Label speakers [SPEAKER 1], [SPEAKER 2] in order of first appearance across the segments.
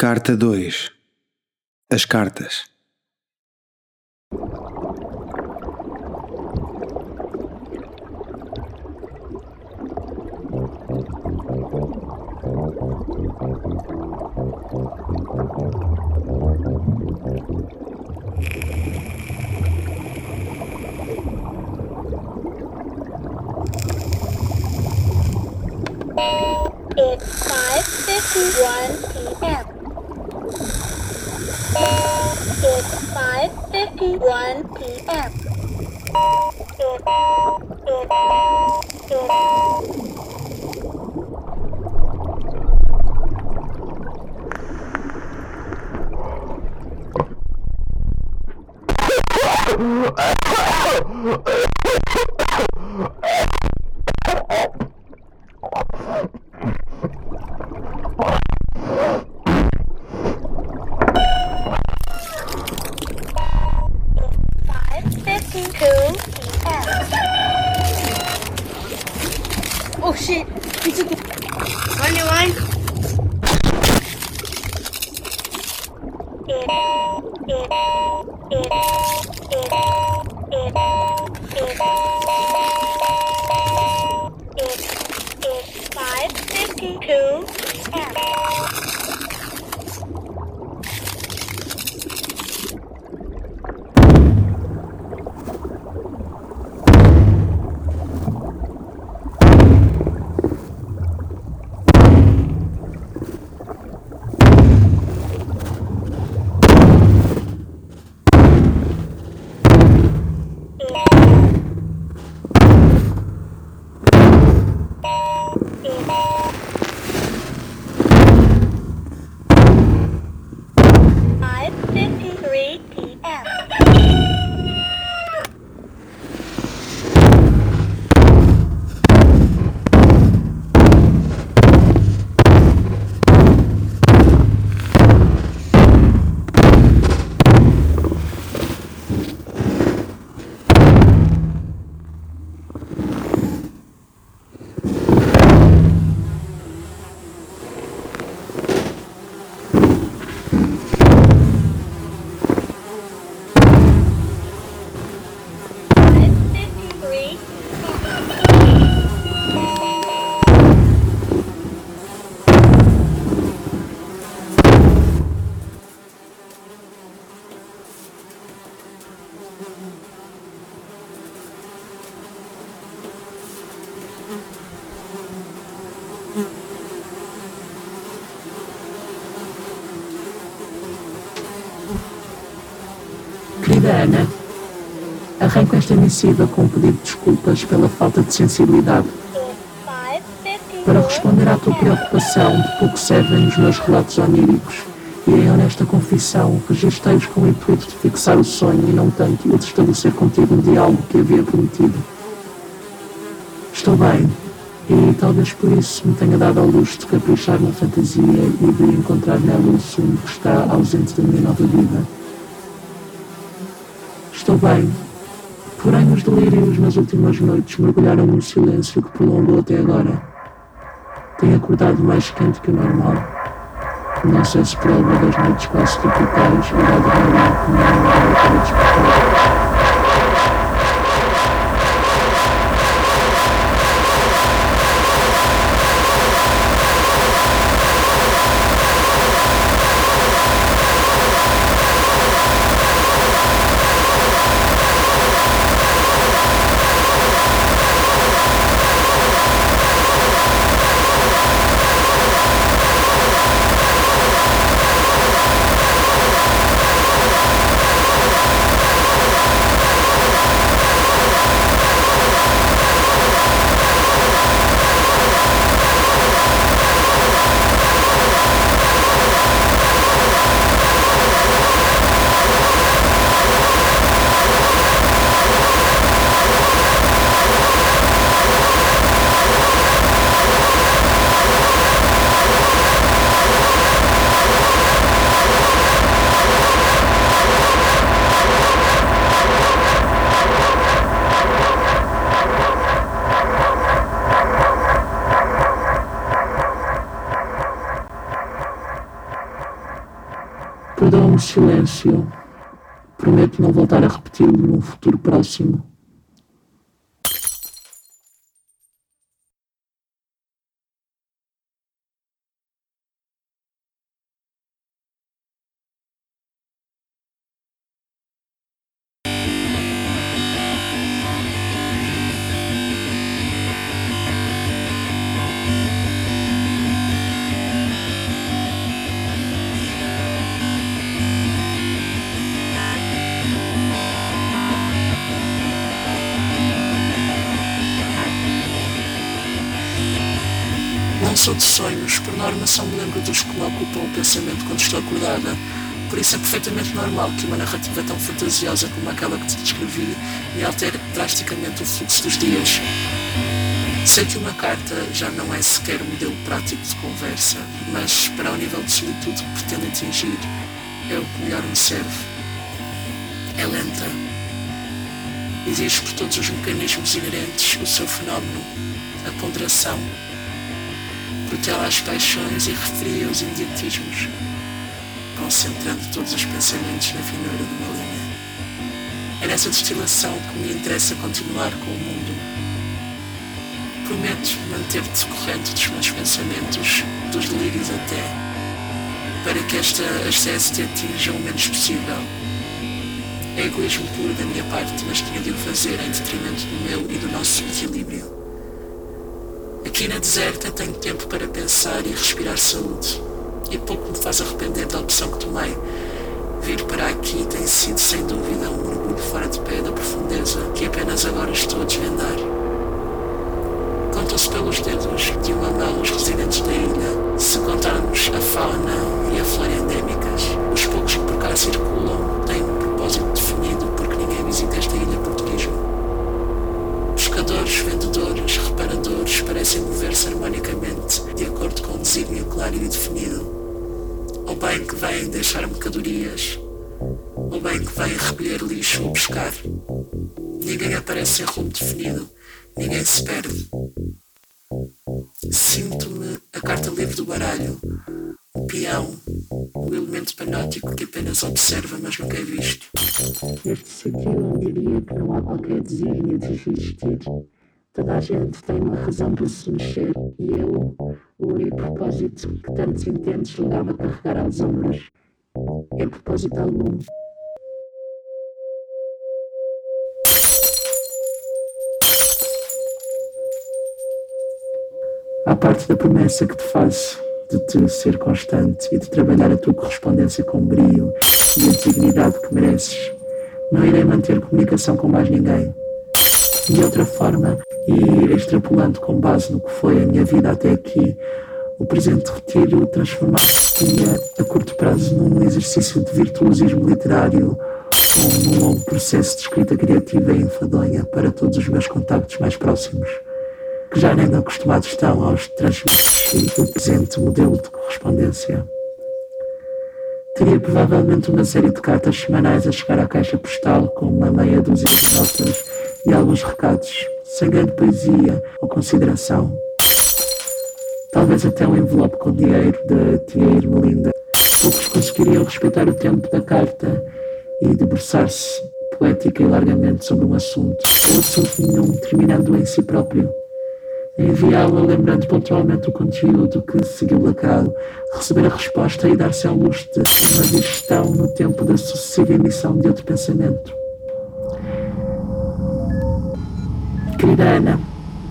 [SPEAKER 1] Carta 2 As cartas
[SPEAKER 2] Oh shit. He took it. Run
[SPEAKER 3] your line. Yeah. Yeah.
[SPEAKER 4] Yeah. Ana, arranco esta missiva com um pedido de desculpas pela falta de sensibilidade. Para responder à tua preocupação, de pouco servem os meus relatos oníricos e em honesta confissão, registrei-os com o intuito de fixar o sonho e não tanto o de estabelecer contigo um diálogo que havia prometido. Estou bem, e talvez por isso me tenha dado ao luxo de caprichar na fantasia e de encontrar nela o sumo que está ausente da minha nova vida. Bem, porém os delírios nas últimas noites mergulharam num silêncio que prolongou até agora. Tenho acordado mais quente que o normal. Não sei se prova das noites quase tropicais Perdoa-me o silêncio. Prometo não voltar a repeti-lo num futuro próximo. De sonhos, por norma só me lembro dos que me ocupam o pensamento quando estou acordada. Por isso é perfeitamente normal que uma narrativa tão fantasiosa como aquela que te descrevi me altere drasticamente o fluxo dos dias. Sei que uma carta já não é sequer um modelo prático de conversa, mas para o nível de solitude que pretende atingir, é o que melhor me serve. É lenta. Exige por todos os mecanismos inerentes o seu fenómeno, a ponderação, protela as paixões e refria os imediatismos, concentrando todos os pensamentos na finura de uma linha. É nessa destilação que me interessa continuar com o mundo. Prometo manter-te corrente dos meus pensamentos, dos delírios até, para que esta ascese te atinja o menos possível. É egoísmo puro da minha parte, mas tinha de o fazer em detrimento do meu e do nosso equilíbrio. Aqui na deserta tenho tempo para pensar e respirar saúde. E pouco me faz arrepender da opção que tomei. Vir para aqui tem sido sem dúvida um mergulho fora de pé da profundeza que apenas agora estou a desvendar. Contam-se pelos dedos de uma mão os residentes da ilha. Se contarmos a fauna e a flora endémicas, os poucos que por cá circulam têm um propósito definido porque ninguém visita esta ilha por Pescadores, vendedores, reparadores parecem mover-se harmonicamente de acordo com um desígnio claro e definido. Ou bem que vêm deixar mercadorias, ou bem que vêm recolher lixo ou pescar. Ninguém aparece em rumo definido, ninguém se perde. Sinto-me a carta livre do baralho, peão, o elemento panótico que apenas observa, mas nunca é visto. Neste sentido, eu diria que não há qualquer desígnio de existir. Toda a gente tem uma razão para se mexer e eu, o único propósito que tantos intentos levava a carregar aos ombros é propósito algum. Há parte da promessa que te faço de te ser constante e de trabalhar a tua correspondência com brio e a dignidade que mereces. Não irei manter comunicação com mais ninguém. De outra forma, e extrapolando com base no que foi a minha vida até aqui, o presente retiro transformar-se a curto prazo num exercício de virtuosismo literário ou num longo processo de escrita criativa e enfadonha para todos os meus contactos mais próximos que já nem acostumados estão aos transmitir o presente modelo de correspondência. Teria provavelmente uma série de cartas semanais a chegar à caixa postal com uma meia dúzia de notas e alguns recados, sem grande poesia ou consideração. Talvez até um envelope com dinheiro da tia Irmelinda. Poucos conseguiriam respeitar o tempo da carta e debruçar-se poética e largamente sobre um assunto, ou assunto nenhum, terminando em si próprio enviá-la lembrando pontualmente o conteúdo que seguiu lacrado, receber a resposta e dar-se ao luxo de uma digestão no tempo da sucessiva emissão de outro pensamento. Querida Ana,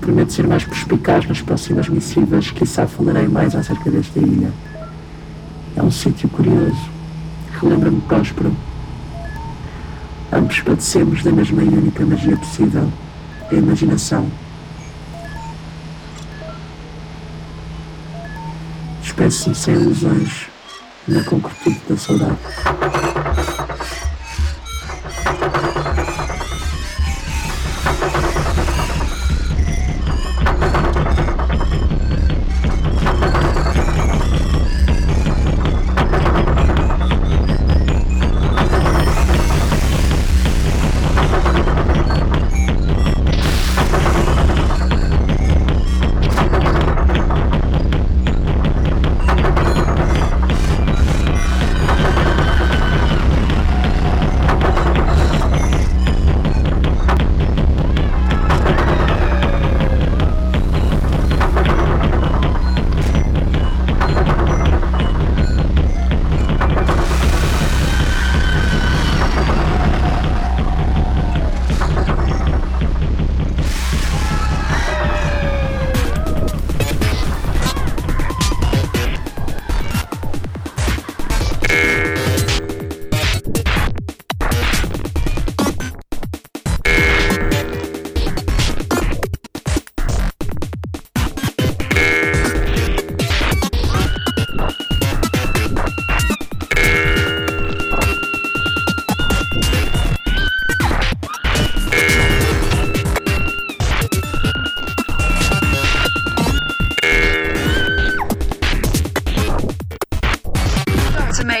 [SPEAKER 4] prometo ser mais perspicaz nas próximas missivas, quizá falarei mais acerca desta ilha. É um sítio curioso, relembra-me próspero. Ambos padecemos da mesma e única magia possível, a imaginação. Despeço-me sem ilusões na concretude da saudade.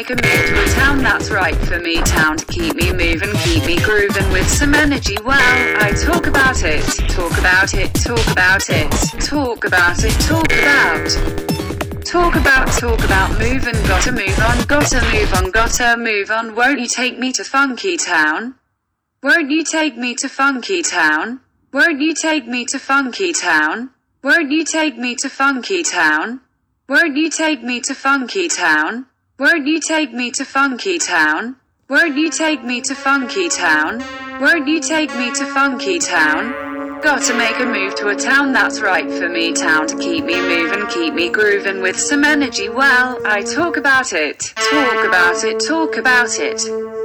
[SPEAKER 5] Make a move to a town that's right for me. Town to keep me moving, keep me grooving with some energy. Well, I talk about it, talk about it, talk about it, talk about it, talk about. Talk about, talk about, moving, gotta move on, gotta move on, gotta move on. Won't you take me to Funky Town? Won't you take me to Funky Town? Won't you take me to Funky Town? Won't you take me to Funky Town? Won't you take me to Funky Town? Won't you take me to Funky Town? Won't you take me to Funky Town? Won't you take me to Funky Town? Gotta make a move to a town that's right for me. Town to keep me moving, keep me grooving with some energy. Well, I talk about it, talk about it, talk about it.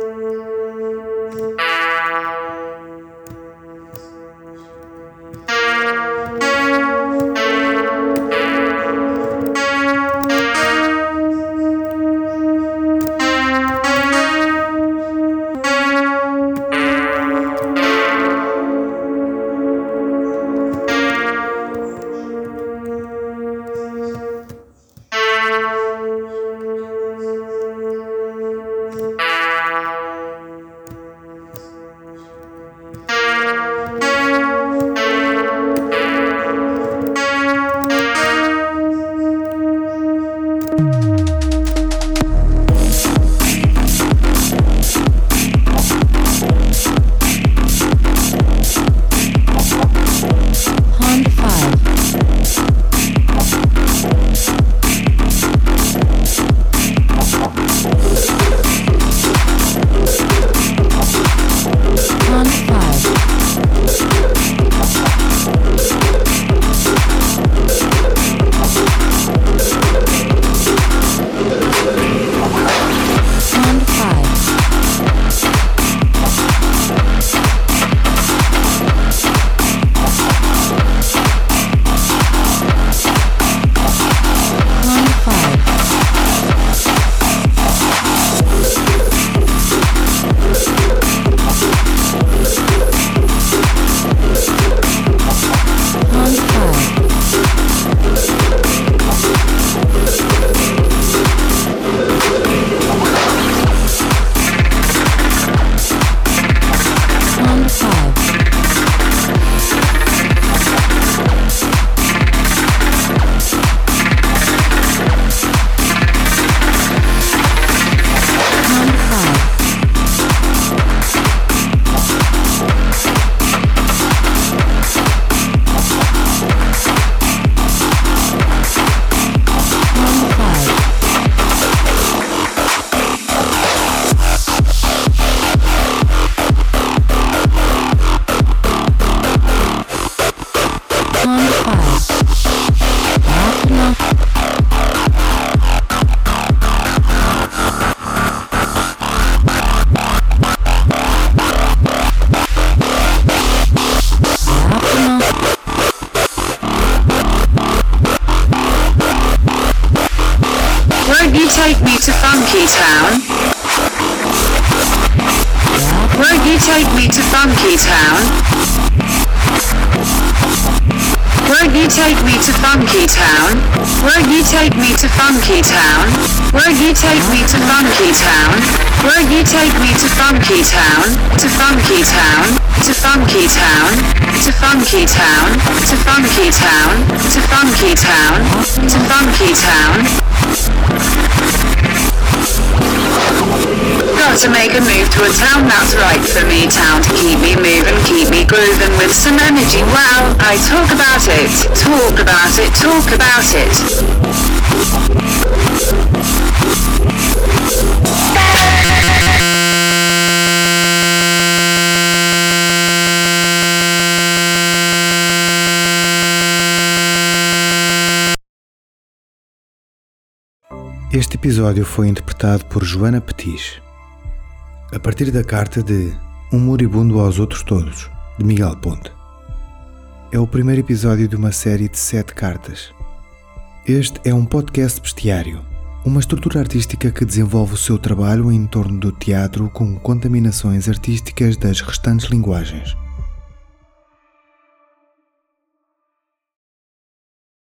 [SPEAKER 5] Won't you take me to Funky Town? Won't you take me to Funky Town? Won't you take me to Funky Town? Won't you take me to Funky Town? Won't you take me to Funky Town? Won't you take me to Funky Town? To Funky Town? To Funky Town? To Funky Town? To Funky Town? To Funky Town? To Funky Town? Gotta make a move to a town that's right for me. Town to keep me moving, keep me grooving with some energy. Well, I talk about it, talk about it, talk about it.
[SPEAKER 1] Este episódio foi interpretado por Joana Petis, a partir da carta de Um Moribundo aos Outros Todos, de Miguel Ponte. É o primeiro episódio de uma série de sete cartas. Este é um podcast bestiário, uma estrutura artística que desenvolve o seu trabalho em torno do teatro com contaminações artísticas das restantes linguagens.